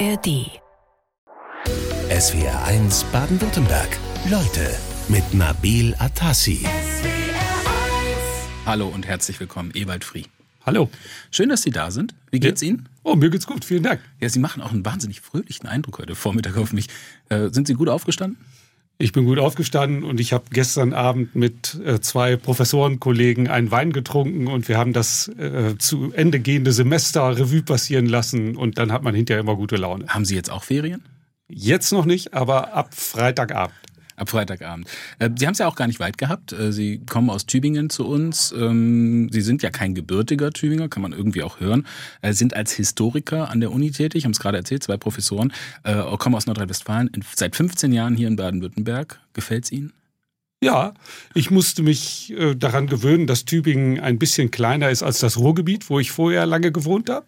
ARD. SWR 1 Baden-Württemberg. Leute mit Nabil Atassi. Hallo und herzlich willkommen, Ewald Frie. Hallo. Schön, dass Sie da sind. Wie geht's Ja. Ihnen? Oh, mir geht's gut. Vielen Dank. Ja, Sie machen auch einen wahnsinnig fröhlichen Eindruck heute Vormittag auf mich. Äh, sind Sie gut aufgestanden? Ich bin gut aufgestanden und ich habe gestern Abend mit äh, zwei Professorenkollegen einen Wein getrunken und wir haben das äh, zu Ende gehende Semester Revue passieren lassen und dann hat man hinterher immer gute Laune. Haben Sie jetzt auch Ferien? Jetzt noch nicht, aber ab Freitagabend. Ab Freitagabend. Äh, Sie haben es ja auch gar nicht weit gehabt. Äh, Sie kommen aus Tübingen zu uns. Ähm, Sie sind ja kein gebürtiger Tübinger, kann man irgendwie auch hören. Äh, sind als Historiker an der Uni tätig, haben es gerade erzählt, zwei Professoren, äh, kommen aus Nordrhein-Westfalen, in- seit 15 Jahren hier in Baden-Württemberg. Gefällt's Ihnen? Ja, ich musste mich daran gewöhnen, dass Tübingen ein bisschen kleiner ist als das Ruhrgebiet, wo ich vorher lange gewohnt habe.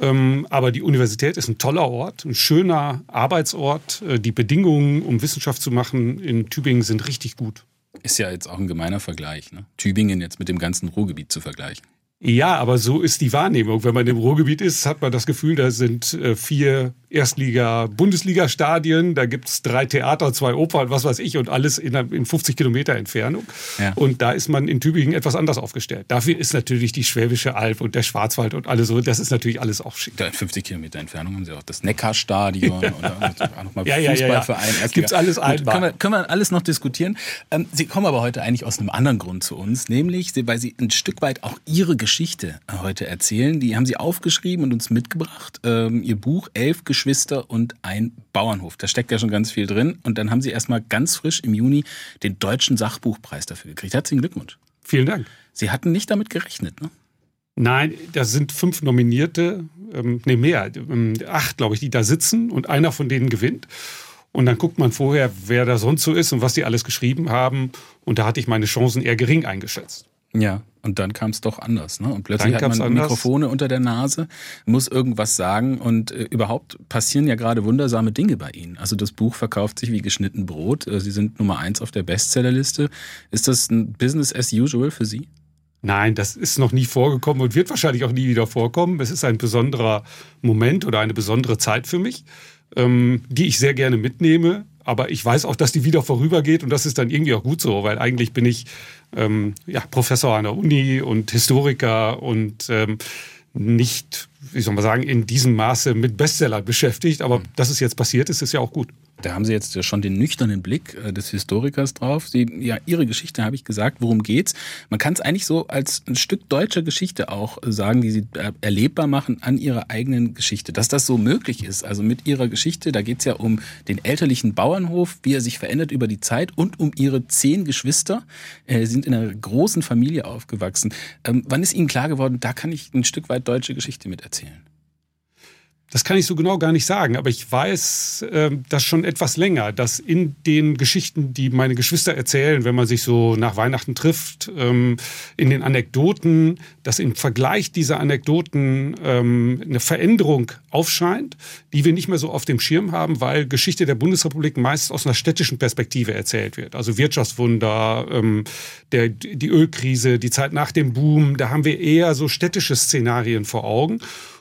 Ähm, aber die Universität ist ein toller Ort, ein schöner Arbeitsort. Äh, die Bedingungen, um Wissenschaft zu machen in Tübingen sind richtig gut. Ist ja jetzt auch ein gemeiner Vergleich. Ne? Tübingen jetzt mit dem ganzen Ruhrgebiet zu vergleichen. Ja, aber so ist die Wahrnehmung. Wenn man im Ruhrgebiet ist, hat man das Gefühl, da sind äh, vier Erstliga-Bundesliga-Stadien, da gibt's drei Theater, zwei Opern, was weiß ich, und alles in, in 50 Kilometer Entfernung. Ja. Und da ist man in Tübingen etwas anders aufgestellt. Dafür ist natürlich die Schwäbische Alb und der Schwarzwald und alles so, das ist natürlich alles auch schick. Da in 50 Kilometer Entfernung haben sie auch das Neckarstadion oder auch nochmal Ja, ja, ja, ja. Fußballverein. Erstliga. Gibt's alles Gut. Können wir, können wir alles noch diskutieren. Ähm, sie kommen aber heute eigentlich aus einem anderen Grund zu uns, nämlich, weil Sie ein Stück weit auch Ihre Geschichte heute erzählen. Die haben Sie aufgeschrieben und uns mitgebracht. Ähm, Ihr Buch Elf Geschwister und ein Bauernhof. Da steckt ja schon ganz viel drin. Und dann haben Sie erstmal ganz frisch im Juni den Deutschen Sachbuchpreis dafür gekriegt. Herzlichen Glückwunsch. Vielen Dank. Sie hatten nicht damit gerechnet, ne? Nein, da sind fünf Nominierte, ähm, nee, mehr, ähm, acht, glaube ich, die da sitzen und einer von denen gewinnt. Und dann guckt man vorher, wer da sonst so ist und was die alles geschrieben haben. Und da hatte ich meine Chancen eher gering eingeschätzt. Ja, und dann kam es doch anders. Ne? Und plötzlich hat man anders. Mikrofone unter der Nase, muss irgendwas sagen und äh, überhaupt passieren ja gerade wundersame Dinge bei Ihnen. Also das Buch verkauft sich wie geschnitten Brot. Äh, Sie sind Nummer eins auf der Bestsellerliste. Ist das ein Business as usual für Sie? Nein, das ist noch nie vorgekommen und wird wahrscheinlich auch nie wieder vorkommen. Es ist ein besonderer Moment oder eine besondere Zeit für mich, ähm, die ich sehr gerne mitnehme. Aber ich weiß auch, dass die wieder vorübergeht und das ist dann irgendwie auch gut so, weil eigentlich bin ich ähm, ja, Professor an der Uni und Historiker und ähm, nicht, wie soll man sagen, in diesem Maße mit Bestsellern beschäftigt. Aber dass es jetzt passiert ist, ist ja auch gut. Da haben Sie jetzt ja schon den nüchternen Blick äh, des Historikers drauf. Sie, ja, Ihre Geschichte habe ich gesagt. Worum geht's? Man kann es eigentlich so als ein Stück deutscher Geschichte auch äh, sagen, die Sie äh, erlebbar machen an Ihrer eigenen Geschichte. Dass das so möglich ist, also mit Ihrer Geschichte, da geht's ja um den elterlichen Bauernhof, wie er sich verändert über die Zeit und um Ihre zehn Geschwister. Äh, Sie sind in einer großen Familie aufgewachsen. Ähm, wann ist Ihnen klar geworden, da kann ich ein Stück weit deutsche Geschichte mit erzählen? Tune. Das kann ich so genau gar nicht sagen, aber ich weiß ähm, das schon etwas länger, dass in den Geschichten, die meine Geschwister erzählen, wenn man sich so nach Weihnachten trifft, ähm, in den Anekdoten, dass im Vergleich dieser Anekdoten ähm, eine Veränderung aufscheint, die wir nicht mehr so auf dem Schirm haben, weil Geschichte der Bundesrepublik meist aus einer städtischen Perspektive erzählt wird. Also Wirtschaftswunder, ähm, der, die Ölkrise, die Zeit nach dem Boom, da haben wir eher so städtische Szenarien vor Augen.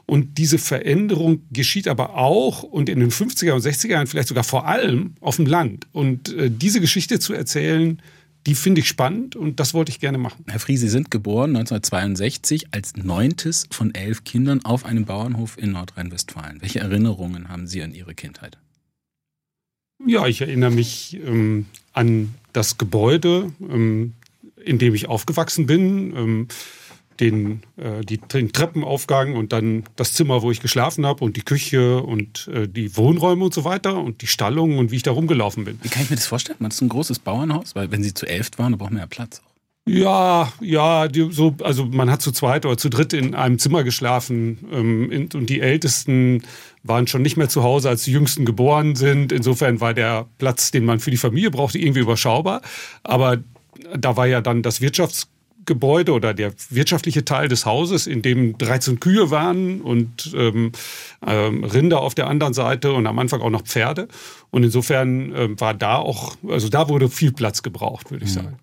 Und diese Veränderung geschieht aber auch und in den 50er und 60er Jahren vielleicht sogar vor allem auf dem Land. Und äh, diese Geschichte zu erzählen, die finde ich spannend und das wollte ich gerne machen. Herr Fries, Sie sind geboren 1962 als neuntes von elf Kindern auf einem Bauernhof in Nordrhein-Westfalen. Welche Erinnerungen haben Sie an Ihre Kindheit? Ja, ich erinnere mich ähm, an das Gebäude, ähm, in dem ich aufgewachsen bin. Ähm, den, äh, die, den Treppenaufgang und dann das Zimmer, wo ich geschlafen habe und die Küche und äh, die Wohnräume und so weiter und die Stallungen und wie ich da rumgelaufen bin. Wie kann ich mir das vorstellen? Man ist ein großes Bauernhaus, weil wenn Sie zu elf waren, dann braucht man ja Platz. Ja, ja, die, so, also man hat zu zweit oder zu dritt in einem Zimmer geschlafen ähm, in, und die Ältesten waren schon nicht mehr zu Hause, als die Jüngsten geboren sind. Insofern war der Platz, den man für die Familie brauchte, irgendwie überschaubar. Aber da war ja dann das Wirtschaftsgebäude oder der wirtschaftliche Teil des Hauses, in dem 13 Kühe waren und ähm, ähm, Rinder auf der anderen Seite und am Anfang auch noch Pferde. Und insofern ähm, war da auch, also da wurde viel Platz gebraucht, würde ich sagen.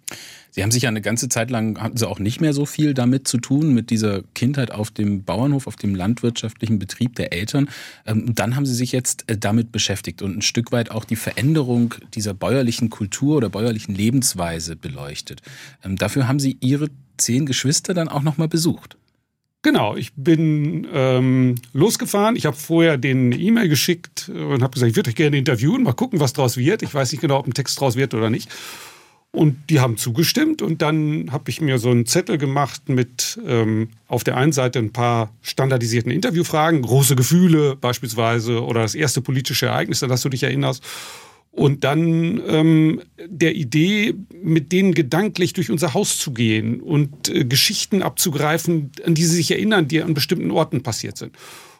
Sie haben sich ja eine ganze Zeit lang, hatten Sie auch nicht mehr so viel damit zu tun, mit dieser Kindheit auf dem Bauernhof, auf dem landwirtschaftlichen Betrieb der Eltern. Ähm, dann haben Sie sich jetzt äh, damit beschäftigt und ein Stück weit auch die Veränderung dieser bäuerlichen Kultur oder bäuerlichen Lebensweise beleuchtet. Ähm, dafür haben Sie Ihre zehn Geschwister dann auch nochmal besucht. Genau, ich bin ähm, losgefahren. Ich habe vorher den E-Mail geschickt und habe gesagt, ich würde euch gerne interviewen, mal gucken, was draus wird. Ich weiß nicht genau, ob ein Text draus wird oder nicht. Und die haben zugestimmt und dann habe ich mir so einen Zettel gemacht mit ähm, auf der einen Seite ein paar standardisierten Interviewfragen, große Gefühle beispielsweise oder das erste politische Ereignis, an das du dich erinnerst. Und dann ähm, der Idee, mit denen gedanklich durch unser Haus zu gehen und äh, Geschichten abzugreifen, an die sie sich erinnern, die an bestimmten Orten passiert sind.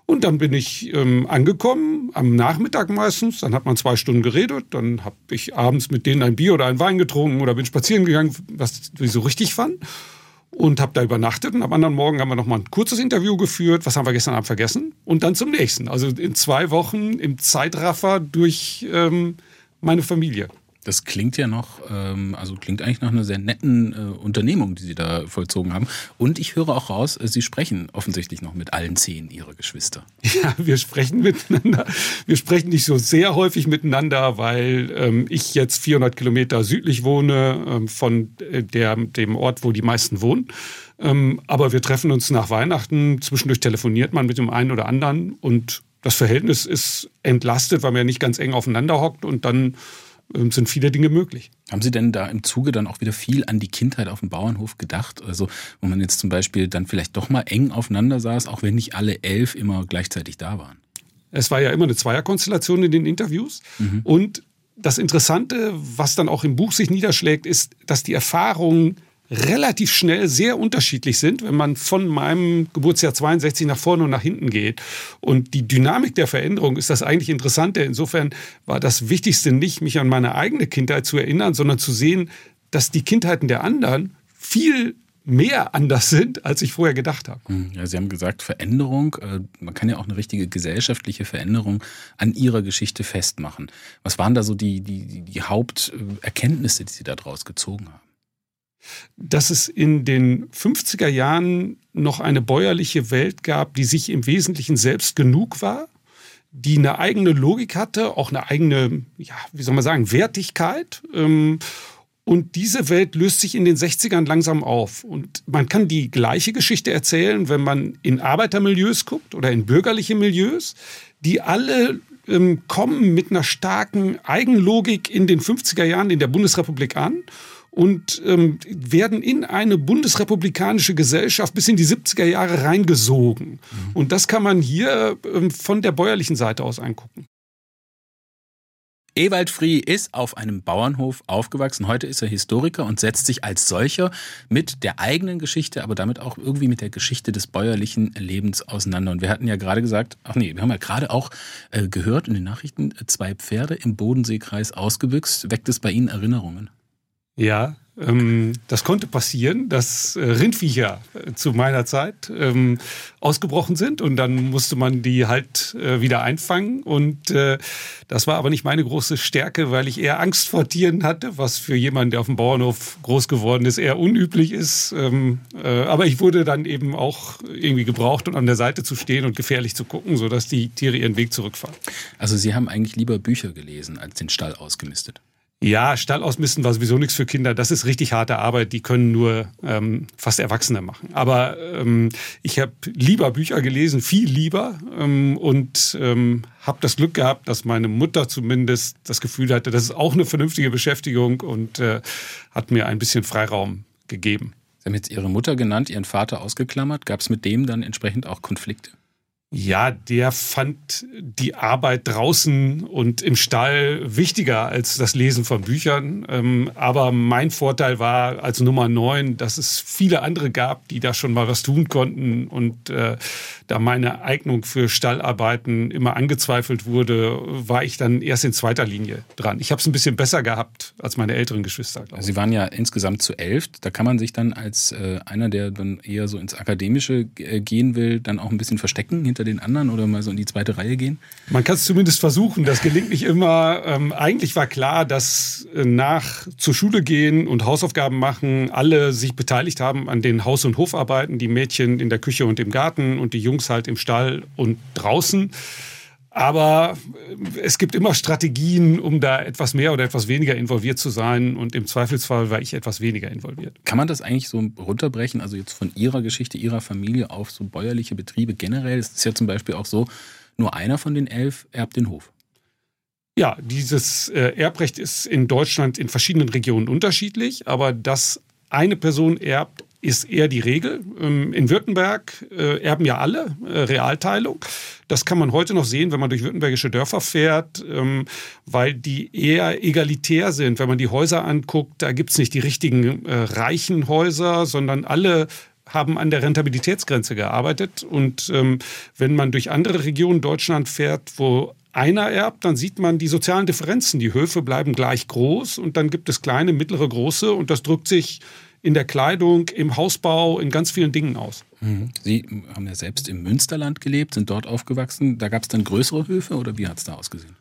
Und dann bin ich ähm, angekommen, am Nachmittag meistens. Dann hat man zwei Stunden geredet. Dann habe ich abends mit denen ein Bier oder ein Wein getrunken oder bin spazieren gegangen, was ich so richtig fand. Und habe da übernachtet. Und am anderen Morgen haben wir noch mal ein kurzes Interview geführt. Was haben wir gestern Abend vergessen? Und dann zum nächsten. Also in zwei Wochen im Zeitraffer durch ähm, meine Familie. Das klingt ja noch, ähm, also klingt eigentlich nach einer sehr netten äh, Unternehmung, die Sie da vollzogen haben. Und ich höre auch raus, äh, Sie sprechen offensichtlich noch mit allen zehn Ihrer Geschwister. Ja, wir sprechen miteinander. Wir sprechen nicht so sehr häufig miteinander, weil ähm, ich jetzt 400 Kilometer südlich wohne ähm, von äh, der, dem Ort, wo die meisten wohnen. Ähm, aber wir treffen uns nach Weihnachten. Zwischendurch telefoniert man mit dem einen oder anderen und das Verhältnis ist entlastet, weil man ja nicht ganz eng aufeinander hockt und dann sind viele Dinge möglich. Haben Sie denn da im Zuge dann auch wieder viel an die Kindheit auf dem Bauernhof gedacht? Also, wo man jetzt zum Beispiel dann vielleicht doch mal eng aufeinander saß, auch wenn nicht alle elf immer gleichzeitig da waren? Es war ja immer eine Zweierkonstellation in den Interviews. Mhm. Und das Interessante, was dann auch im Buch sich niederschlägt, ist, dass die Erfahrungen relativ schnell sehr unterschiedlich sind, wenn man von meinem Geburtsjahr 62 nach vorne und nach hinten geht. Und die Dynamik der Veränderung ist das eigentlich Interessante. Insofern war das Wichtigste nicht, mich an meine eigene Kindheit zu erinnern, sondern zu sehen, dass die Kindheiten der anderen viel mehr anders sind, als ich vorher gedacht habe. Hm, ja, Sie haben gesagt, Veränderung, äh, man kann ja auch eine richtige gesellschaftliche Veränderung an Ihrer Geschichte festmachen. Was waren da so die, die, die Haupterkenntnisse, die Sie daraus gezogen haben? Dass es in den 50er Jahren noch eine bäuerliche Welt gab, die sich im Wesentlichen selbst genug war, die eine eigene Logik hatte, auch eine eigene, ja, wie soll man sagen, Wertigkeit. Ähm, und diese Welt löst sich in den 60ern langsam auf. Und man kann die gleiche Geschichte erzählen, wenn man in Arbeitermilieus guckt oder in bürgerliche Milieus, die alle ähm, kommen mit einer starken Eigenlogik in den 50er Jahren in der Bundesrepublik an und ähm, werden in eine bundesrepublikanische Gesellschaft bis in die 70er Jahre reingesogen. Mhm. Und das kann man hier ähm, von der bäuerlichen Seite aus angucken. Ewald Frie ist auf einem Bauernhof aufgewachsen. Heute ist er Historiker und setzt sich als solcher mit der eigenen Geschichte, aber damit auch irgendwie mit der Geschichte des bäuerlichen Lebens auseinander. Und wir hatten ja gerade gesagt, ach nee, wir haben ja gerade auch äh, gehört in den Nachrichten, zwei Pferde im Bodenseekreis ausgebüxt. Weckt es bei Ihnen Erinnerungen? Ja, ähm, das konnte passieren, dass äh, Rindviecher äh, zu meiner Zeit ähm, ausgebrochen sind und dann musste man die halt äh, wieder einfangen und äh, das war aber nicht meine große Stärke, weil ich eher Angst vor Tieren hatte, was für jemanden, der auf dem Bauernhof groß geworden ist, eher unüblich ist. Ähm, äh, aber ich wurde dann eben auch irgendwie gebraucht, um an der Seite zu stehen und gefährlich zu gucken, sodass die Tiere ihren Weg zurückfahren. Also Sie haben eigentlich lieber Bücher gelesen als den Stall ausgemistet? Ja, Stall ausmisten war sowieso nichts für Kinder. Das ist richtig harte Arbeit. Die können nur ähm, fast Erwachsene machen. Aber ähm, ich habe lieber Bücher gelesen, viel lieber. Ähm, und ähm, habe das Glück gehabt, dass meine Mutter zumindest das Gefühl hatte, das ist auch eine vernünftige Beschäftigung und äh, hat mir ein bisschen Freiraum gegeben. Sie haben jetzt Ihre Mutter genannt, Ihren Vater ausgeklammert. Gab es mit dem dann entsprechend auch Konflikte? Ja, der fand die Arbeit draußen und im Stall wichtiger als das Lesen von Büchern. Ähm, aber mein Vorteil war als Nummer neun, dass es viele andere gab, die da schon mal was tun konnten. Und äh, da meine Eignung für Stallarbeiten immer angezweifelt wurde, war ich dann erst in zweiter Linie dran. Ich habe es ein bisschen besser gehabt als meine älteren Geschwister. Sie waren ja insgesamt zu elf. Da kann man sich dann als äh, einer, der dann eher so ins Akademische äh, gehen will, dann auch ein bisschen verstecken hinter den anderen oder mal so in die zweite Reihe gehen? Man kann es zumindest versuchen. Das gelingt nicht immer. Ähm, eigentlich war klar, dass äh, nach zur Schule gehen und Hausaufgaben machen alle sich beteiligt haben an den Haus- und Hofarbeiten. Die Mädchen in der Küche und im Garten und die Jungs halt im Stall und draußen. Aber es gibt immer Strategien, um da etwas mehr oder etwas weniger involviert zu sein. Und im Zweifelsfall war ich etwas weniger involviert. Kann man das eigentlich so runterbrechen, also jetzt von Ihrer Geschichte, Ihrer Familie auf so bäuerliche Betriebe generell? Es ist ja zum Beispiel auch so, nur einer von den elf erbt den Hof. Ja, dieses äh, Erbrecht ist in Deutschland in verschiedenen Regionen unterschiedlich, aber dass eine Person erbt, ist eher die Regel. Ähm, in Württemberg äh, erben ja alle äh, Realteilung. Das kann man heute noch sehen, wenn man durch württembergische Dörfer fährt, ähm, weil die eher egalitär sind. Wenn man die Häuser anguckt, da gibt's nicht die richtigen äh, reichen Häuser, sondern alle haben an der Rentabilitätsgrenze gearbeitet. Und ähm, wenn man durch andere Regionen Deutschland fährt, wo einer erbt, dann sieht man die sozialen Differenzen. Die Höfe bleiben gleich groß und dann gibt es kleine, mittlere, große und das drückt sich in der Kleidung, im Hausbau, in ganz vielen Dingen aus. Mhm. Sie haben ja selbst im Münsterland gelebt, sind dort aufgewachsen. Da gab es dann größere Höfe oder wie hat es da ausgesehen?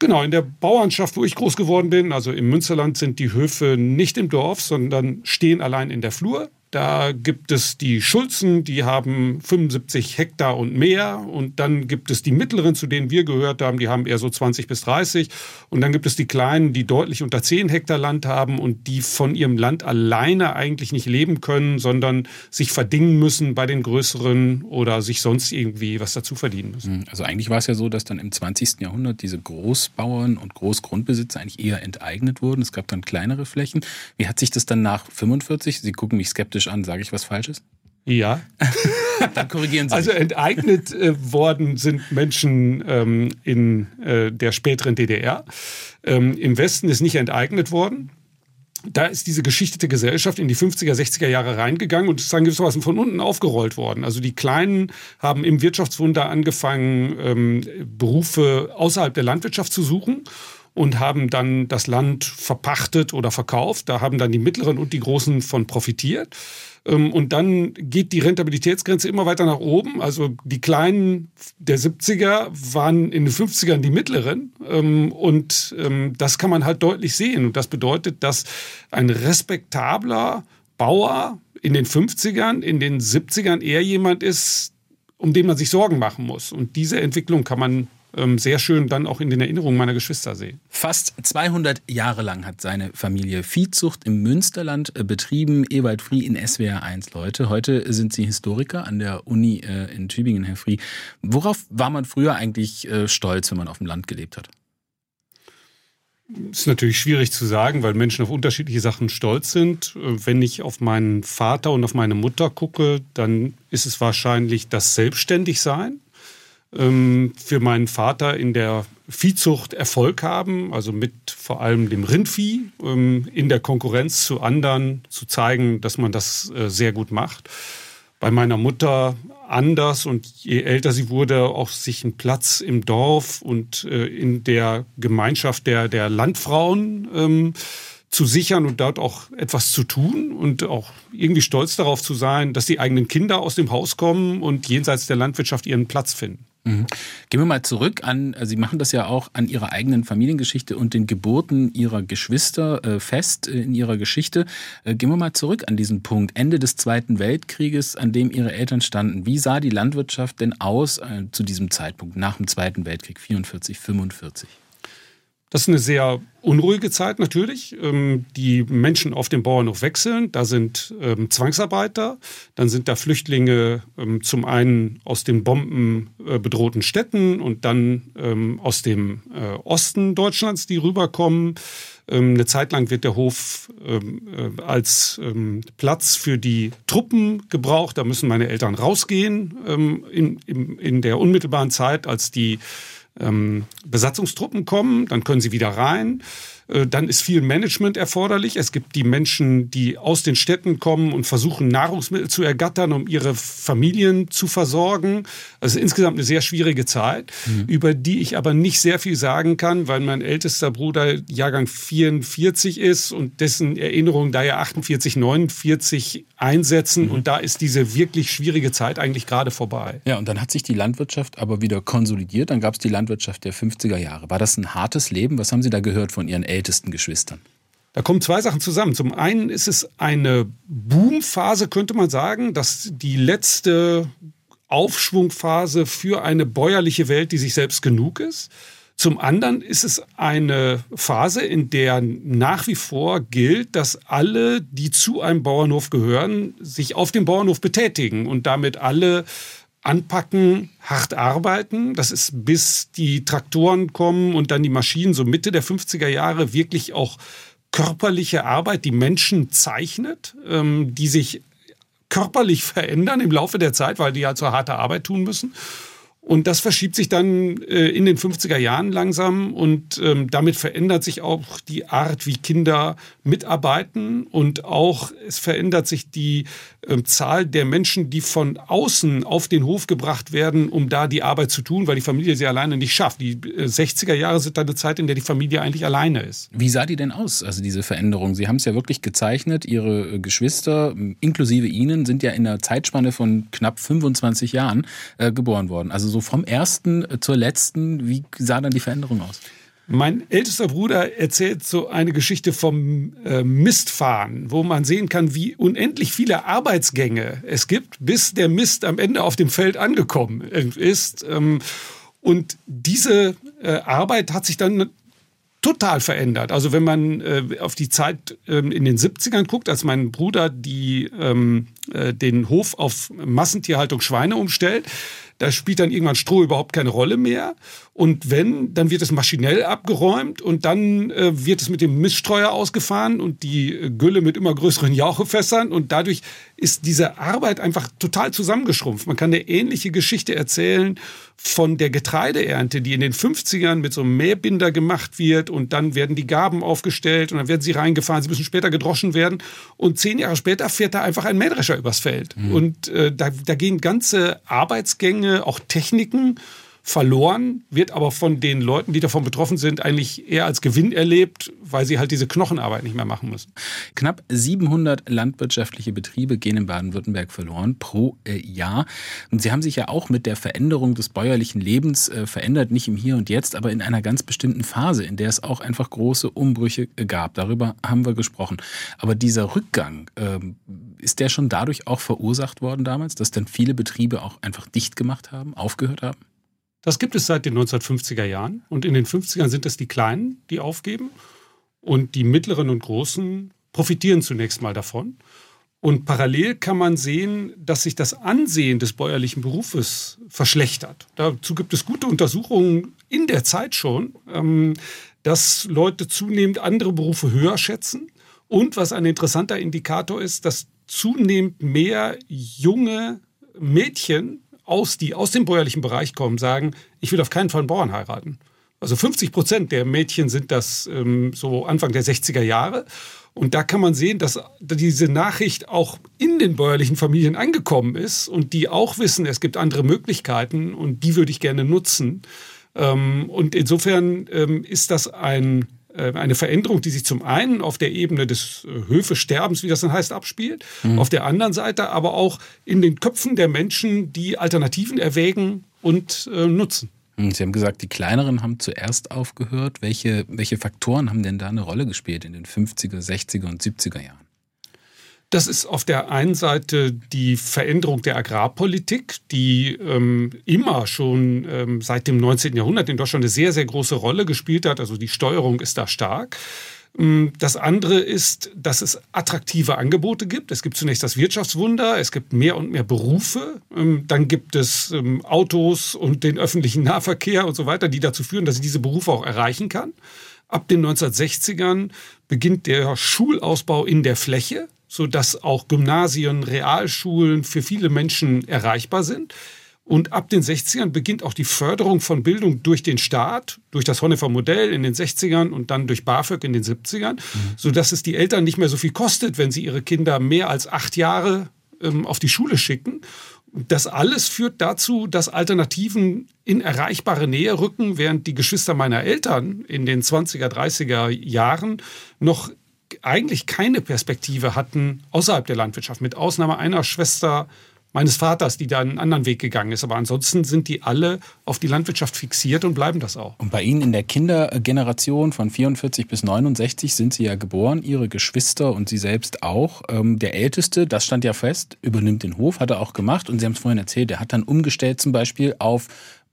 Genau, in der Bauernschaft, wo ich groß geworden bin, also im Münsterland, sind die Höfe nicht im Dorf, sondern stehen allein in der Flur. Da gibt es die Schulzen, die haben 75 Hektar und mehr. Und dann gibt es die mittleren, zu denen wir gehört haben, die haben eher so 20 bis 30. Und dann gibt es die kleinen, die deutlich unter 10 Hektar Land haben und die von ihrem Land alleine eigentlich nicht leben können, sondern sich verdingen müssen bei den größeren oder sich sonst irgendwie was dazu verdienen müssen. Hm, also eigentlich war es ja so, dass dann im 20. Jahrhundert diese Großbauern und Großgrundbesitzer eigentlich eher enteignet wurden. Es gab dann kleinere Flächen. Wie hat sich das dann nach 45? Sie gucken mich skeptisch kritisch an. Sage ich was Falsches? Ja. Dann korrigieren Sie. Also enteignet äh, worden sind Menschen ähm, in äh, der späteren DDR. Ähm, Im Westen ist nicht enteignet worden. Da ist diese geschichtete Gesellschaft in die 50er, 60er Jahre reingegangen und ist dann gewissermaßen von unten aufgerollt worden. Also die Kleinen haben im Wirtschaftswunder angefangen, ähm, Berufe außerhalb der Landwirtschaft zu suchen und haben dann das Land verpachtet oder verkauft. Da haben dann die Mittleren und die Großen von profitiert. Ähm, und dann geht die Rentabilitätsgrenze immer weiter nach oben. Also die Kleinen der 70er waren in den 50ern die Mittleren. Ähm, und ähm, das kann man halt deutlich sehen. Und das bedeutet, dass ein respektabler Bauer in den 50ern, in den 70ern eher jemand ist, um den man sich Sorgen machen muss. Und diese Entwicklung kann man sehr schön dann auch in den Erinnerungen meiner Geschwister sehe. Fast 200 Jahre lang hat seine Familie Viehzucht im Münsterland äh, betrieben. Ewald Frie in SWR 1 Leute. Heute sind Sie Historiker an der Uni äh, in Tübingen, Herr Frie. Worauf war man früher eigentlich äh, stolz, wenn man auf dem Land gelebt hat? Ist natürlich schwierig zu sagen, weil Menschen auf unterschiedliche Sachen stolz sind. Wenn ich auf meinen Vater und auf meine Mutter gucke, dann ist es wahrscheinlich das Selbstständigsein ähm, für meinen Vater in der Viehzucht Erfolg haben, also mit vor allem dem Rindvieh ähm, in der Konkurrenz zu anderen zu zeigen, dass man das äh, sehr gut macht. Bei meiner Mutter anders und je älter sie wurde, auch sich einen Platz im Dorf und äh, in der Gemeinschaft der, der Landfrauen ähm, zu sichern und dort auch etwas zu tun und auch irgendwie stolz darauf zu sein, dass die eigenen Kinder aus dem Haus kommen und jenseits der Landwirtschaft ihren Platz finden. Mhm. Gehen wir mal zurück an, äh, Sie machen das ja auch an Ihrer eigenen Familiengeschichte und den Geburten Ihrer Geschwister äh, fest äh, in Ihrer Geschichte. Äh, gehen wir mal zurück an diesen Punkt, Ende des Zweiten Weltkrieges, an dem Ihre Eltern standen. Wie sah die Landwirtschaft denn aus äh, zu diesem Zeitpunkt, nach dem Zweiten Weltkrieg, 44, 45? Das ist eine sehr unruhige Zeit natürlich. Ähm, die Menschen auf dem Bauernhof wechseln. Da sind ähm, Zwangsarbeiter, dann sind da Flüchtlinge ähm, zum einen aus den Bomben äh, Städten und dann aus dem äh, Osten Deutschlands, die rüberkommen. Eine Zeit lang wird der Hof äh, als Platz für die Truppen gebraucht. Da müssen meine Eltern rausgehen in der unmittelbaren Zeit, als die ähm, Besatzungstruppen kommen, dann können sie wieder rein. Äh, dann ist viel Management erforderlich. Es gibt die Menschen, die aus den Städten kommen und versuchen, Nahrungsmittel zu ergattern, um ihre Familien zu versorgen. Also insgesamt eine sehr schwierige Zeit, mhm. über die ich aber nicht sehr viel sagen kann, weil mein ältester Bruder Jahrgang 44 ist und dessen Erinnerungen daher 48, 49 einsetzen. Mhm. Und da ist diese wirklich schwierige Zeit eigentlich gerade vorbei. Ja, und dann hat sich die Landwirtschaft aber wieder konsolidiert. Dann gab es die Landwirtschaft der 50er Jahre. War das ein hartes Leben? Was haben Sie da gehört von Ihren ältesten Geschwistern? Da kommen zwei Sachen zusammen. Zum einen ist es eine Boomphase, könnte man sagen, dass die letzte Aufschwungphase für eine bäuerliche Welt, die sich selbst genug ist. Zum anderen ist es eine Phase, in der nach wie vor gilt, dass alle, die zu einem Bauernhof gehören, sich auf dem Bauernhof betätigen und damit alle anpacken, hart arbeiten. Das ist bis die Traktoren kommen und dann die Maschinen, so Mitte der 50er Jahre, wirklich auch körperliche Arbeit, die Menschen zeichnet, ähm, die sich körperlich verändern im Laufe der Zeit, weil die halt so harte Arbeit tun müssen. Und das verschiebt sich dann äh, in den 50er Jahren langsam und ähm, damit verändert sich auch die Art, wie Kinder mitarbeiten und auch es verändert sich die äh, Zahl der Menschen, die von außen auf den Hof gebracht werden, um da die Arbeit zu tun, weil die Familie sie alleine nicht schafft. Die äh, 60er Jahre sind dann eine Zeit, in der die Familie eigentlich alleine ist. Wie sah die denn aus, also diese Veränderung? Sie haben es ja wirklich gezeichnet. Ihre äh, Geschwister, inklusive Ihnen, sind ja in einer Zeitspanne von knapp 25 Jahren äh, geboren worden. Also so vom ersten zur letzten, wie sah dann die Veränderung aus? Mein ältester Bruder erzählt so eine Geschichte vom äh, Mistfahren, wo man sehen kann, wie unendlich viele Arbeitsgänge es gibt, bis der Mist am Ende auf dem Feld angekommen ist. Ähm, und diese äh, Arbeit hat sich dann total verändert. Also wenn man äh, auf die Zeit ähm, in den 70ern guckt, als mein Bruder die, ähm, äh, den Hof auf Massentierhaltung Schweine umstellt, da spielt dann irgendwann Stroh überhaupt keine Rolle mehr. Und wenn, dann wird es maschinell abgeräumt und dann äh, wird es mit dem Miststreuer ausgefahren und die äh, Gülle mit immer größeren Jauchefässern und dadurch ist diese Arbeit einfach total zusammengeschrumpft. Man kann eine ähnliche Geschichte erzählen von der Getreideernte, die in den 50ern mit so einem Mähbinder gemacht wird und dann werden die Gaben aufgestellt und dann werden sie reingefahren, sie müssen später gedroschen werden und zehn Jahre später fährt da einfach ein Mähdrescher übers Feld. Mhm. Und äh, da, da gehen ganze Arbeitsgänge, auch Techniken verloren, wird aber von den Leuten, die davon betroffen sind, eigentlich eher als Gewinn erlebt, weil sie halt diese Knochenarbeit nicht mehr machen müssen. Knapp 700 landwirtschaftliche Betriebe gehen in Baden-Württemberg verloren pro äh, Jahr. Und sie haben sich ja auch mit der Veränderung des bäuerlichen Lebens äh, verändert, nicht im Hier und Jetzt, aber in einer ganz bestimmten Phase, in der es auch einfach große Umbrüche äh, gab. Darüber haben wir gesprochen. Aber dieser Rückgang, ähm, ist der schon dadurch auch verursacht worden damals, dass dann viele Betriebe auch einfach dicht gemacht haben, aufgehört haben? Das gibt es seit den 1950er Jahren. Und in den 50ern sind es die Kleinen, die aufgeben. Und die mittleren und großen profitieren zunächst mal davon. Und parallel kann man sehen, dass sich das Ansehen des bäuerlichen Berufes verschlechtert. Dazu gibt es gute Untersuchungen in der Zeit schon, ähm, dass Leute zunehmend andere Berufe höher schätzen. Und was ein interessanter Indikator ist, dass zunehmend mehr junge Mädchen aus, die aus dem bäuerlichen Bereich kommen, sagen, ich will auf keinen Fall einen Bauern heiraten. Also 50 Prozent der Mädchen sind das ähm, so Anfang der 60er Jahre. Und da kann man sehen, dass diese Nachricht auch in den bäuerlichen Familien angekommen ist und die auch wissen, es gibt andere Möglichkeiten und die würde ich gerne nutzen. Ähm, und insofern ähm, ist das ein eine Veränderung, die sich zum einen auf der Ebene des äh, Höfesterbens, wie das dann heißt, abspielt, mhm. auf der anderen Seite aber auch in den Köpfen der Menschen, die Alternativen erwägen und äh, nutzen. Hm, Sie haben gesagt, die Kleineren haben zuerst aufgehört. Welche, welche Faktoren haben denn da eine Rolle gespielt in den 50er, 60er und 70er Jahren? Das ist auf der einen Seite die Veränderung der Agrarpolitik, die ähm, immer schon ähm, seit dem 19. Jahrhundert in Deutschland eine sehr, sehr große Rolle gespielt hat. Also die Steuerung ist da stark. Ähm, das andere ist, dass es attraktive Angebote gibt. Es gibt zunächst das Wirtschaftswunder, es gibt mehr und mehr Berufe, ähm, dann gibt es ähm, Autos und den öffentlichen Nahverkehr und so weiter, die dazu führen, dass ich diese Berufe auch erreichen kann. Ab den 1960ern beginnt der Schulausbau in der Fläche sodass auch Gymnasien, Realschulen für viele Menschen erreichbar sind. Und ab den 60ern beginnt auch die Förderung von Bildung durch den Staat, durch das Honecker Modell in den 60ern und dann durch BAföG in den 70ern, mhm. sodass es die Eltern nicht mehr so viel kostet, wenn sie ihre Kinder mehr als acht Jahre ähm, auf die Schule schicken. Das alles führt dazu, dass Alternativen in erreichbare Nähe rücken, während die Geschwister meiner Eltern in den 20er, 30er Jahren noch eigentlich keine Perspektive hatten außerhalb der Landwirtschaft, mit Ausnahme einer Schwester meines Vaters, die da einen anderen Weg gegangen ist. Aber ansonsten sind die alle auf die Landwirtschaft fixiert und bleiben das auch. Und bei Ihnen in der Kindergeneration von 44 bis 69 sind Sie ja geboren, Ihre Geschwister und Sie selbst auch. Ähm, der Älteste, das stand ja fest, übernimmt den Hof, hat er auch gemacht. Und Sie haben es vorhin erzählt, der hat dann umgestellt zum Beispiel auf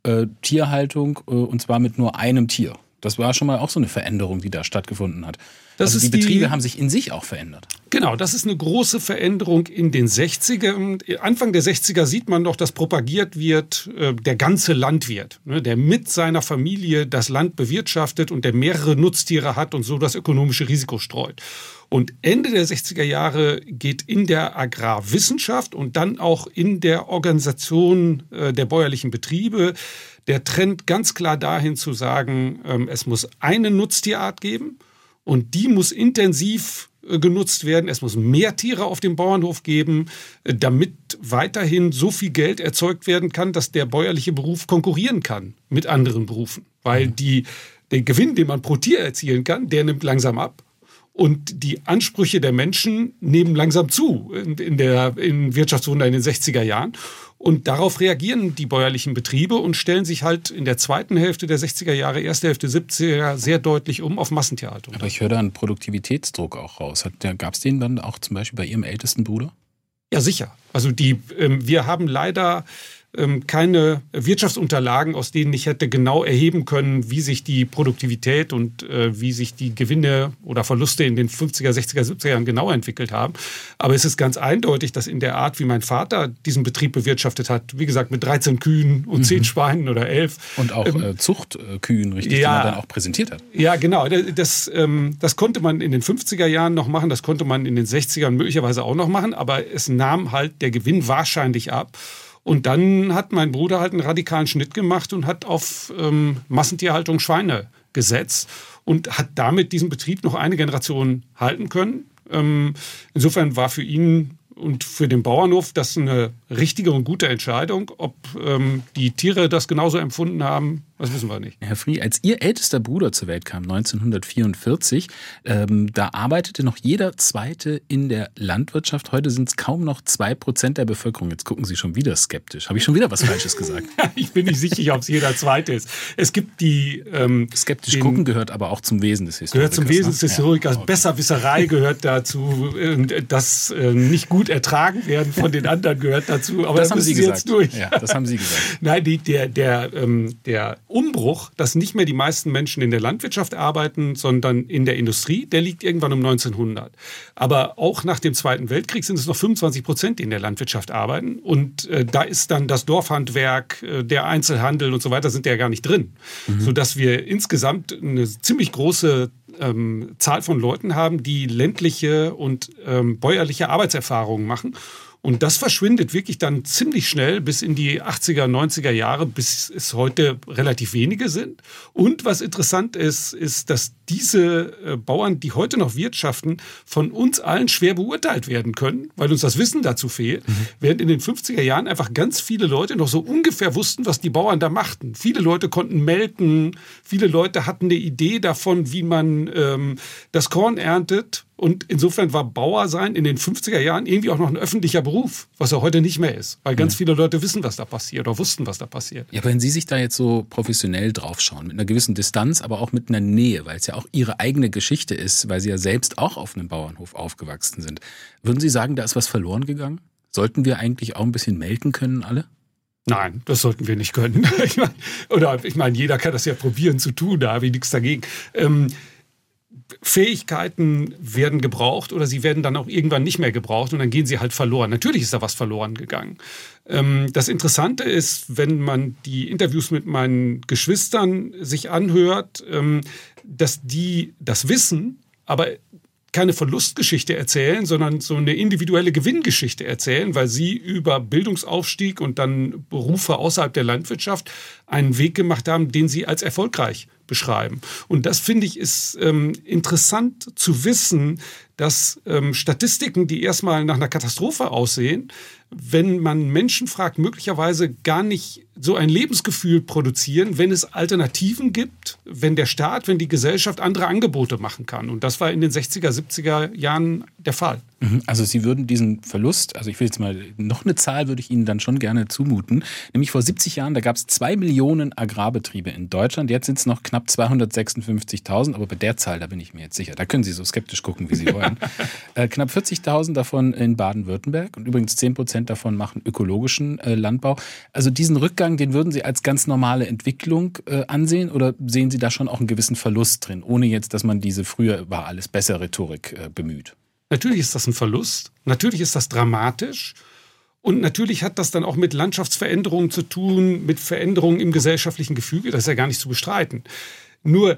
äh, Tierhaltung äh, und zwar mit nur einem Tier. Das war schon mal auch so eine Veränderung, die da stattgefunden hat. Das also die Betriebe die, haben sich in sich auch verändert. Genau, das ist eine große Veränderung in den 60er. Anfang der 60er sieht man doch, dass propagiert wird, äh, der ganze Landwirt, ne, der mit seiner Familie das Land bewirtschaftet und der mehrere Nutztiere hat und so das ökonomische Risiko streut. Und Ende der 60er Jahre geht in der Agrarwissenschaft und dann auch in der Organisation äh, der bäuerlichen Betriebe der Trend ganz klar dahin zu sagen, ähm, es muss eine Nutztierart geben und die muss intensiv äh, genutzt werden. Es muss mehr Tiere auf dem Bauernhof geben, äh, damit weiterhin so viel Geld erzeugt werden kann, dass der bäuerliche Beruf konkurrieren kann mit anderen Berufen. Weil mhm. die, der Gewinn, den man pro Tier erzielen kann, der nimmt langsam ab. Und die Ansprüche der Menschen nehmen langsam zu in der in Wirtschaftswunder in den 60er Jahren. Und darauf reagieren die bäuerlichen Betriebe und stellen sich halt in der zweiten Hälfte der 60er Jahre, erste Hälfte 70er sehr deutlich um auf Massentierhaltung. Aber ich höre da einen Produktivitätsdruck auch raus. Gab es den dann auch zum Beispiel bei Ihrem ältesten Bruder? Ja, sicher. Also die, ähm, wir haben leider keine Wirtschaftsunterlagen, aus denen ich hätte genau erheben können, wie sich die Produktivität und äh, wie sich die Gewinne oder Verluste in den 50er, 60er, 70er Jahren genau entwickelt haben. Aber es ist ganz eindeutig, dass in der Art, wie mein Vater diesen Betrieb bewirtschaftet hat, wie gesagt, mit 13 Kühen und mhm. 10 Schweinen oder 11. Und auch ähm, äh, Zuchtkühen, richtig, ja, die man dann auch präsentiert hat. Ja, genau. Das, ähm, das konnte man in den 50er Jahren noch machen, das konnte man in den 60ern möglicherweise auch noch machen, aber es nahm halt der Gewinn wahrscheinlich ab. Und dann hat mein Bruder halt einen radikalen Schnitt gemacht und hat auf ähm, Massentierhaltung Schweine gesetzt und hat damit diesen Betrieb noch eine Generation halten können. Ähm, insofern war für ihn und für den Bauernhof das eine richtige und gute Entscheidung. Ob ähm, die Tiere das genauso empfunden haben, das wissen wir nicht. Herr Frie, als Ihr ältester Bruder zur Welt kam, 1944, ähm, da arbeitete noch jeder Zweite in der Landwirtschaft. Heute sind es kaum noch zwei Prozent der Bevölkerung. Jetzt gucken Sie schon wieder skeptisch. Habe ich schon wieder was Falsches gesagt? ich bin nicht sicher, ob es jeder Zweite ist. Es gibt die... Ähm, Skeptisch den, gucken gehört aber auch zum Wesen des Historikers. Gehört zum Wesen des ne? Historikers. Ja. Besserwisserei gehört dazu. Das äh, nicht gut ertragen werden von den anderen gehört dazu. Aber das haben Sie gesagt. Jetzt durch. Ja, das haben Sie gesagt. Nein, die, der, der, ähm, der Umbruch, dass nicht mehr die meisten Menschen in der Landwirtschaft arbeiten, sondern in der Industrie, der liegt irgendwann um 1900. Aber auch nach dem Zweiten Weltkrieg sind es noch 25 Prozent, die in der Landwirtschaft arbeiten. Und äh, da ist dann das Dorfhandwerk, äh, der Einzelhandel und so weiter sind ja gar nicht drin. Mhm. Sodass wir insgesamt eine ziemlich große ähm, Zahl von Leuten haben, die ländliche und ähm, bäuerliche Arbeitserfahrungen machen. Und das verschwindet wirklich dann ziemlich schnell bis in die 80er, 90er Jahre, bis es heute relativ wenige sind. Und was interessant ist, ist, dass diese äh, Bauern, die heute noch wirtschaften, von uns allen schwer beurteilt werden können, weil uns das Wissen dazu fehlt. Mhm. Während in den 50er Jahren einfach ganz viele Leute noch so ungefähr wussten, was die Bauern da machten. Viele Leute konnten melken, viele Leute hatten eine Idee davon, wie man ähm, das Korn erntet. Und insofern war Bauer sein in den 50er Jahren irgendwie auch noch ein öffentlicher Beruf, was er heute nicht mehr ist, weil ganz viele Leute wissen, was da passiert oder wussten, was da passiert. Ja, wenn Sie sich da jetzt so professionell draufschauen, mit einer gewissen Distanz, aber auch mit einer Nähe, weil es ja auch Ihre eigene Geschichte ist, weil Sie ja selbst auch auf einem Bauernhof aufgewachsen sind, würden Sie sagen, da ist was verloren gegangen? Sollten wir eigentlich auch ein bisschen melken können, alle? Nein, das sollten wir nicht können. ich mein, oder ich meine, jeder kann das ja probieren zu tun, da habe ich nichts dagegen. Ähm, Fähigkeiten werden gebraucht oder sie werden dann auch irgendwann nicht mehr gebraucht und dann gehen sie halt verloren. Natürlich ist da was verloren gegangen. Ähm, das Interessante ist, wenn man die Interviews mit meinen Geschwistern sich anhört, ähm, dass die das wissen, aber keine Verlustgeschichte erzählen, sondern so eine individuelle Gewinngeschichte erzählen, weil sie über Bildungsaufstieg und dann Berufe außerhalb der Landwirtschaft einen Weg gemacht haben, den sie als erfolgreich beschreiben. Und das finde ich ist ähm, interessant zu wissen, dass ähm, Statistiken, die erstmal nach einer Katastrophe aussehen, wenn man Menschen fragt, möglicherweise gar nicht so ein Lebensgefühl produzieren, wenn es Alternativen gibt, wenn der Staat, wenn die Gesellschaft andere Angebote machen kann. Und das war in den 60er, 70er Jahren der Fall. Mhm. Also Sie würden diesen Verlust, also ich will jetzt mal noch eine Zahl, würde ich Ihnen dann schon gerne zumuten. Nämlich vor 70 Jahren, da gab es zwei Millionen Agrarbetriebe in Deutschland. Jetzt sind es noch knapp 256.000, aber bei der Zahl, da bin ich mir jetzt sicher. Da können Sie so skeptisch gucken, wie Sie wollen. äh, knapp 40.000 davon in Baden-Württemberg und übrigens 10 Prozent davon machen ökologischen äh, Landbau. Also diesen Rückgang, den würden Sie als ganz normale Entwicklung äh, ansehen oder sehen Sie da schon auch einen gewissen Verlust drin, ohne jetzt, dass man diese früher war alles besser Rhetorik äh, bemüht? Natürlich ist das ein Verlust. Natürlich ist das dramatisch. Und natürlich hat das dann auch mit Landschaftsveränderungen zu tun, mit Veränderungen im gesellschaftlichen Gefüge. Das ist ja gar nicht zu bestreiten. Nur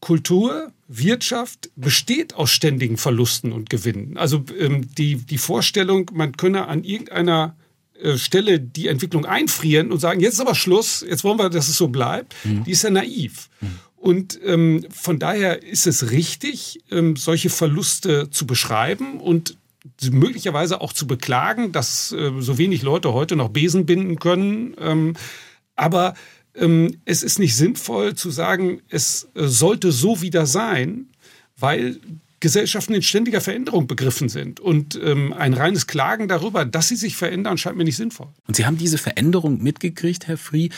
Kultur, Wirtschaft besteht aus ständigen Verlusten und Gewinnen. Also ähm, die, die Vorstellung, man könne an irgendeiner äh, Stelle die Entwicklung einfrieren und sagen, jetzt ist aber Schluss, jetzt wollen wir, dass es so bleibt, mhm. die ist ja naiv. Mhm. Und ähm, von daher ist es richtig, ähm, solche Verluste zu beschreiben und möglicherweise auch zu beklagen, dass äh, so wenig Leute heute noch Besen binden können. Ähm, aber ähm, es ist nicht sinnvoll zu sagen, es äh, sollte so wieder sein, weil Gesellschaften in ständiger Veränderung begriffen sind. Und ähm, ein reines Klagen darüber, dass sie sich verändern, scheint mir nicht sinnvoll. Und Sie haben diese Veränderung mitgekriegt, Herr Frie,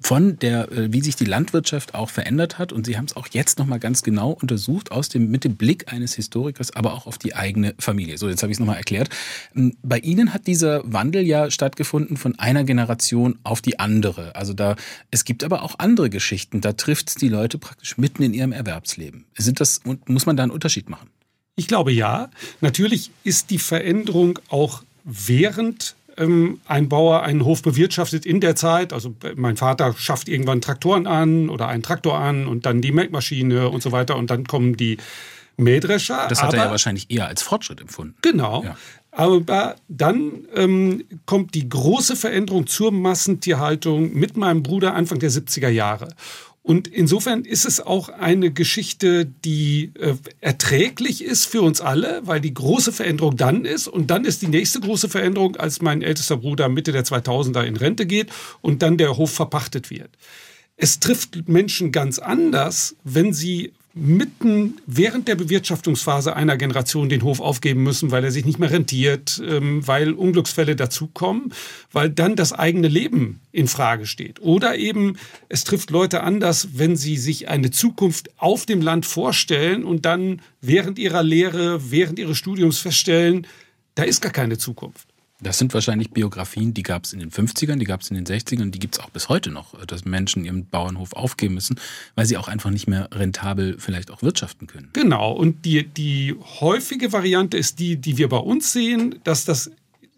von der, äh, wie sich die Landwirtschaft auch verändert hat. Und Sie haben es auch jetzt nochmal ganz genau untersucht, aus dem, mit dem Blick eines Historikers, aber auch auf die eigene Familie. So, jetzt habe ich es nochmal erklärt. Ähm, bei Ihnen hat dieser Wandel ja stattgefunden von einer Generation auf die andere. Also da, es gibt aber auch andere Geschichten. Da trifft es die Leute praktisch mitten in ihrem Erwerbsleben. Sind das, muss man da einen Unterschied machen? Ich glaube ja. Natürlich ist die Veränderung auch während ähm, ein Bauer einen Hof bewirtschaftet in der Zeit. Also mein Vater schafft irgendwann Traktoren an oder einen Traktor an und dann die Melkmaschine und so weiter und dann kommen die Mähdrescher. Das hat Aber, er ja wahrscheinlich eher als Fortschritt empfunden. Genau. Ja. Aber dann ähm, kommt die große Veränderung zur Massentierhaltung mit meinem Bruder Anfang der 70er Jahre. Und insofern ist es auch eine Geschichte, die äh, erträglich ist für uns alle, weil die große Veränderung dann ist. Und dann ist die nächste große Veränderung, als mein ältester Bruder Mitte der 2000er in Rente geht und dann der Hof verpachtet wird. Es trifft Menschen ganz anders, wenn sie mitten während der Bewirtschaftungsphase einer Generation den Hof aufgeben müssen, weil er sich nicht mehr rentiert, ähm, weil Unglücksfälle dazukommen, weil dann das eigene Leben in Frage steht. Oder eben es trifft Leute anders, wenn sie sich eine Zukunft auf dem Land vorstellen und dann während ihrer Lehre, während ihres Studiums feststellen, da ist gar keine Zukunft. Das sind wahrscheinlich Biografien, die gab es in den 50ern, die gab es in den 60ern, die gibt es auch bis heute noch, dass Menschen ihren Bauernhof aufgeben müssen, weil sie auch einfach nicht mehr rentabel vielleicht auch wirtschaften können. Genau, und die, die häufige Variante ist die, die wir bei uns sehen, dass das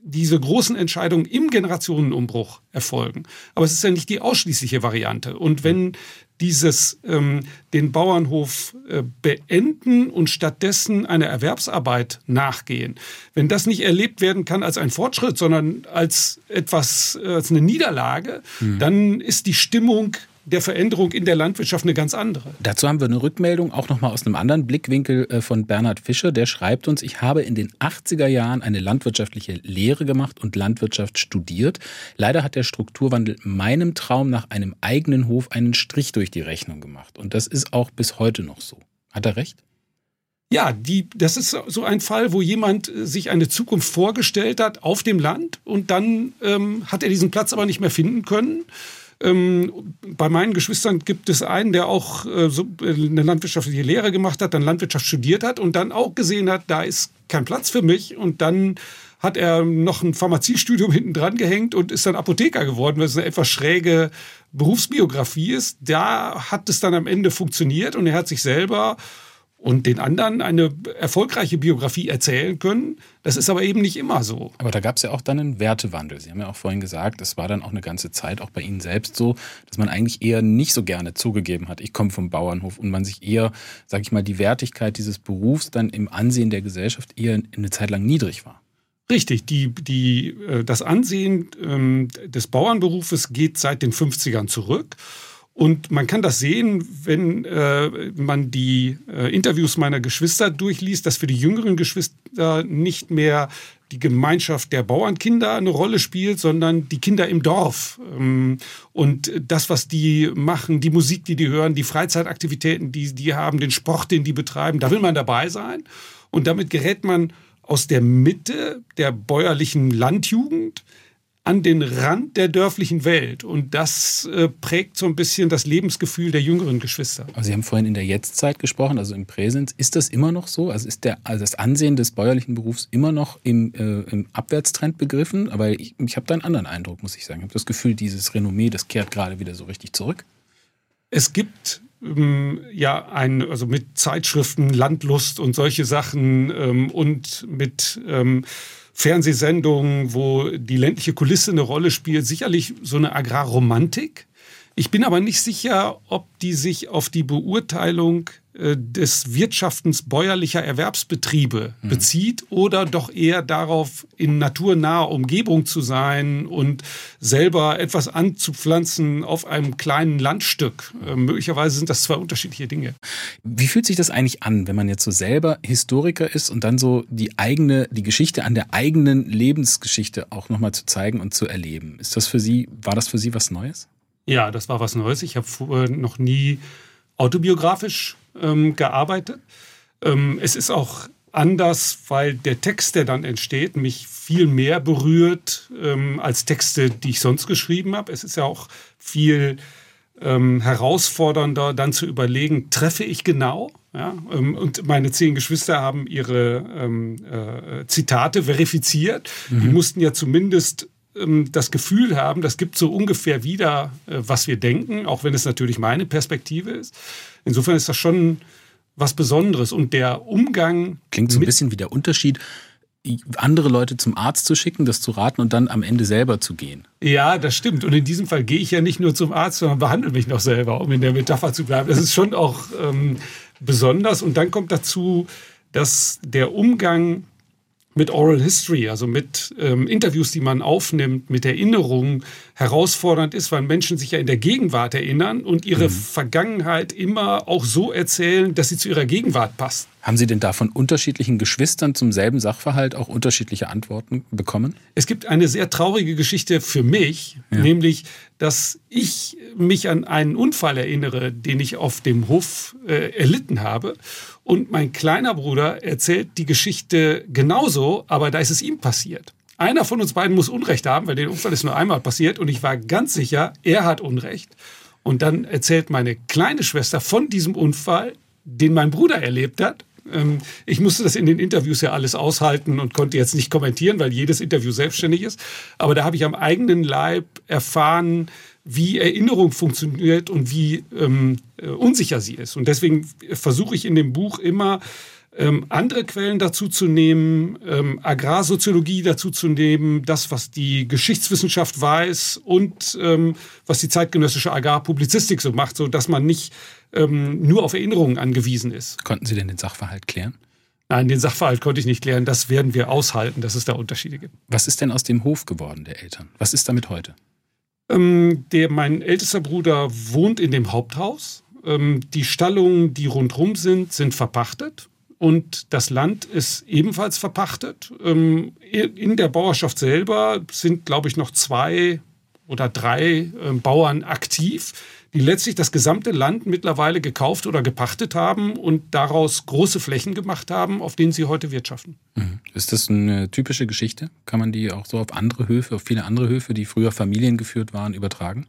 diese großen Entscheidungen im Generationenumbruch erfolgen. Aber es ist ja nicht die ausschließliche Variante. Und wenn dieses ähm, den Bauernhof äh, beenden und stattdessen einer Erwerbsarbeit nachgehen. Wenn das nicht erlebt werden kann als ein Fortschritt, sondern als etwas, äh, als eine Niederlage, mhm. dann ist die Stimmung der Veränderung in der Landwirtschaft eine ganz andere. Dazu haben wir eine Rückmeldung, auch nochmal aus einem anderen Blickwinkel äh, von Bernhard Fischer. Der schreibt uns, ich habe in den 80er Jahren eine landwirtschaftliche Lehre gemacht und Landwirtschaft studiert. Leider hat der Strukturwandel meinem Traum nach einem eigenen Hof einen Strich durch die Rechnung gemacht. Und das ist auch bis heute noch so. Hat er recht? Ja, die, das ist so ein Fall, wo jemand äh, sich eine Zukunft vorgestellt hat auf dem Land und dann ähm, hat er diesen Platz aber nicht mehr finden können. Ähm, bei meinen Geschwistern gibt es einen, der auch äh, so äh, eine landwirtschaftliche Lehre gemacht hat, dann Landwirtschaft studiert hat und dann auch gesehen hat, da ist kein Platz für mich und dann hat er noch ein Pharmaziestudium hinten dran gehängt und ist dann Apotheker geworden, weil es eine etwas schräge Berufsbiografie ist. Da hat es dann am Ende funktioniert und er hat sich selber und den anderen eine erfolgreiche Biografie erzählen können. Das ist aber eben nicht immer so. Aber da gab es ja auch dann einen Wertewandel. Sie haben ja auch vorhin gesagt, es war dann auch eine ganze Zeit auch bei Ihnen selbst so, dass man eigentlich eher nicht so gerne zugegeben hat, ich komme vom Bauernhof und man sich eher, sage ich mal, die Wertigkeit dieses Berufs dann im Ansehen der Gesellschaft eher eine Zeit lang niedrig war. Richtig, die, die, äh, das Ansehen ähm, des Bauernberufes geht seit den 50ern zurück. Und man kann das sehen, wenn äh, man die äh, Interviews meiner Geschwister durchliest, dass für die jüngeren Geschwister nicht mehr die Gemeinschaft der Bauernkinder eine Rolle spielt, sondern die Kinder im Dorf. Ähm, und das, was die machen, die Musik, die die hören, die Freizeitaktivitäten, die die haben, den Sport, den die betreiben, da will man dabei sein. Und damit gerät man aus der Mitte der bäuerlichen Landjugend an den Rand der dörflichen Welt. Und das äh, prägt so ein bisschen das Lebensgefühl der jüngeren Geschwister. Also Sie haben vorhin in der Jetztzeit gesprochen, also im Präsens. Ist das immer noch so? Also ist der, also das Ansehen des bäuerlichen Berufs immer noch im, äh, im Abwärtstrend begriffen? Aber ich, ich habe da einen anderen Eindruck, muss ich sagen. Ich habe das Gefühl, dieses Renommee, das kehrt gerade wieder so richtig zurück. Es gibt ähm, ja ein, also mit Zeitschriften, Landlust und solche Sachen ähm, und mit ähm, Fernsehsendungen, wo die ländliche Kulisse eine Rolle spielt, sicherlich so eine Agrarromantik. Ich bin aber nicht sicher, ob die sich auf die Beurteilung des Wirtschaftens bäuerlicher Erwerbsbetriebe mhm. bezieht oder doch eher darauf, in naturnaher Umgebung zu sein und selber etwas anzupflanzen auf einem kleinen Landstück. Äh, möglicherweise sind das zwei unterschiedliche Dinge. Wie fühlt sich das eigentlich an, wenn man jetzt so selber Historiker ist und dann so die eigene, die Geschichte an der eigenen Lebensgeschichte auch nochmal zu zeigen und zu erleben? Ist das für Sie, war das für Sie was Neues? Ja, das war was Neues. Ich habe noch nie autobiografisch ähm, gearbeitet. Ähm, es ist auch anders, weil der Text, der dann entsteht, mich viel mehr berührt ähm, als Texte, die ich sonst geschrieben habe. Es ist ja auch viel ähm, herausfordernder, dann zu überlegen, treffe ich genau? Ja, ähm, und meine zehn Geschwister haben ihre ähm, äh, Zitate verifiziert. Mhm. Die mussten ja zumindest das Gefühl haben, das gibt so ungefähr wieder, äh, was wir denken, auch wenn es natürlich meine Perspektive ist. Insofern ist das schon was Besonderes. Und der Umgang. Klingt so ein bisschen wie der Unterschied, andere Leute zum Arzt zu schicken, das zu raten und dann am Ende selber zu gehen. Ja, das stimmt. Und in diesem Fall gehe ich ja nicht nur zum Arzt, sondern behandle mich noch selber, um in der Metapher zu bleiben. Das ist schon auch ähm, besonders. Und dann kommt dazu, dass der Umgang mit Oral History, also mit ähm, Interviews, die man aufnimmt, mit Erinnerungen herausfordernd ist, weil Menschen sich ja in der Gegenwart erinnern und ihre mhm. Vergangenheit immer auch so erzählen, dass sie zu ihrer Gegenwart passt. Haben Sie denn da von unterschiedlichen Geschwistern zum selben Sachverhalt auch unterschiedliche Antworten bekommen? Es gibt eine sehr traurige Geschichte für mich, ja. nämlich, dass ich mich an einen Unfall erinnere, den ich auf dem Hof äh, erlitten habe. Und mein kleiner Bruder erzählt die Geschichte genauso, aber da ist es ihm passiert. Einer von uns beiden muss Unrecht haben, weil der Unfall ist nur einmal passiert und ich war ganz sicher, er hat Unrecht. Und dann erzählt meine kleine Schwester von diesem Unfall, den mein Bruder erlebt hat ich musste das in den Interviews ja alles aushalten und konnte jetzt nicht kommentieren, weil jedes Interview selbstständig ist. Aber da habe ich am eigenen Leib erfahren, wie Erinnerung funktioniert und wie ähm, äh, unsicher sie ist. Und deswegen versuche ich in dem Buch immer, ähm, andere Quellen dazu zu nehmen, ähm, Agrarsoziologie dazu zu nehmen, das, was die Geschichtswissenschaft weiß und ähm, was die zeitgenössische Agrarpublizistik so macht, so dass man nicht ähm, nur auf Erinnerungen angewiesen ist. Konnten Sie denn den Sachverhalt klären? Nein, den Sachverhalt konnte ich nicht klären. Das werden wir aushalten, dass es da Unterschiede gibt. Was ist denn aus dem Hof geworden der Eltern? Was ist damit heute? Ähm, der, mein ältester Bruder wohnt in dem Haupthaus. Ähm, die Stallungen, die rundherum sind, sind verpachtet und das Land ist ebenfalls verpachtet. Ähm, in der Bauerschaft selber sind, glaube ich, noch zwei oder drei ähm, Bauern aktiv, die letztlich das gesamte Land mittlerweile gekauft oder gepachtet haben und daraus große Flächen gemacht haben, auf denen sie heute wirtschaften. Mhm. Ist das eine typische Geschichte? Kann man die auch so auf andere Höfe, auf viele andere Höfe, die früher familiengeführt waren, übertragen?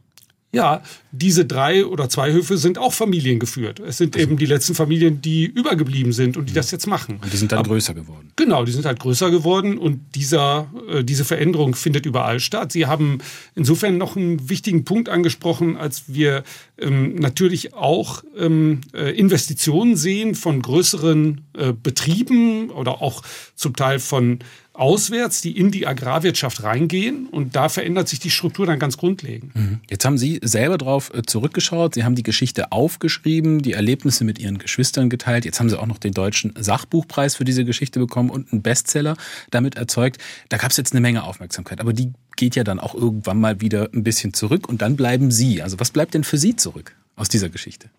Ja, diese drei oder zwei Höfe sind auch familiengeführt. Es sind eben die letzten Familien, die übergeblieben sind und die das jetzt machen. Und die sind dann Aber, größer geworden. Genau, die sind halt größer geworden und dieser, äh, diese Veränderung findet überall statt. Sie haben insofern noch einen wichtigen Punkt angesprochen, als wir ähm, natürlich auch ähm, äh, Investitionen sehen von größeren äh, Betrieben oder auch zum Teil von auswärts, die in die Agrarwirtschaft reingehen und da verändert sich die Struktur dann ganz grundlegend. Mhm. Jetzt haben Sie selber drauf äh, zurückgeschaut, Sie haben die Geschichte aufgeschrieben, die Erlebnisse mit Ihren Geschwistern geteilt, jetzt haben Sie auch noch den deutschen Sachbuchpreis für diese Geschichte bekommen und einen Bestseller damit erzeugt. Da gab es jetzt eine Menge Aufmerksamkeit, aber die geht ja dann auch irgendwann mal wieder ein bisschen zurück und dann bleiben Sie. Also was bleibt denn für Sie zurück aus dieser Geschichte?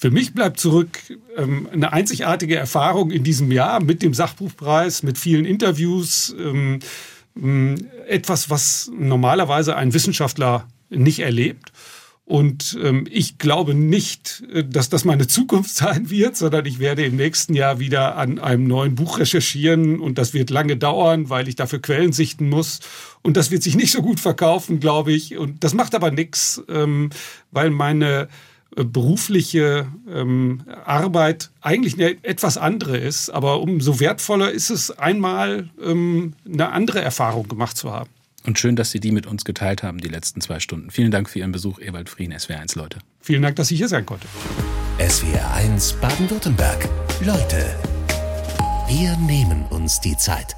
Für mich bleibt zurück ähm, eine einzigartige Erfahrung in diesem Jahr mit dem Sachbuchpreis, mit vielen Interviews. Ähm, etwas, was normalerweise ein Wissenschaftler nicht erlebt. Und ähm, ich glaube nicht, äh, dass das meine Zukunft sein wird, sondern ich werde im nächsten Jahr wieder an einem neuen Buch recherchieren und das wird lange dauern, weil ich dafür Quellen sichten muss. Und das wird sich nicht so gut verkaufen, glaube ich. Und das macht aber nichts, ähm, weil meine berufliche ähm, Arbeit eigentlich eine etwas andere ist, aber umso wertvoller ist es, einmal ähm, eine andere Erfahrung gemacht zu haben. Und schön, dass Sie die mit uns geteilt haben, die letzten zwei Stunden. Vielen Dank für Ihren Besuch, Ewald Frieden, SWR1 Leute. Vielen Dank, dass ich hier sein konnte. SWR1 Baden-Württemberg. Leute, wir nehmen uns die Zeit.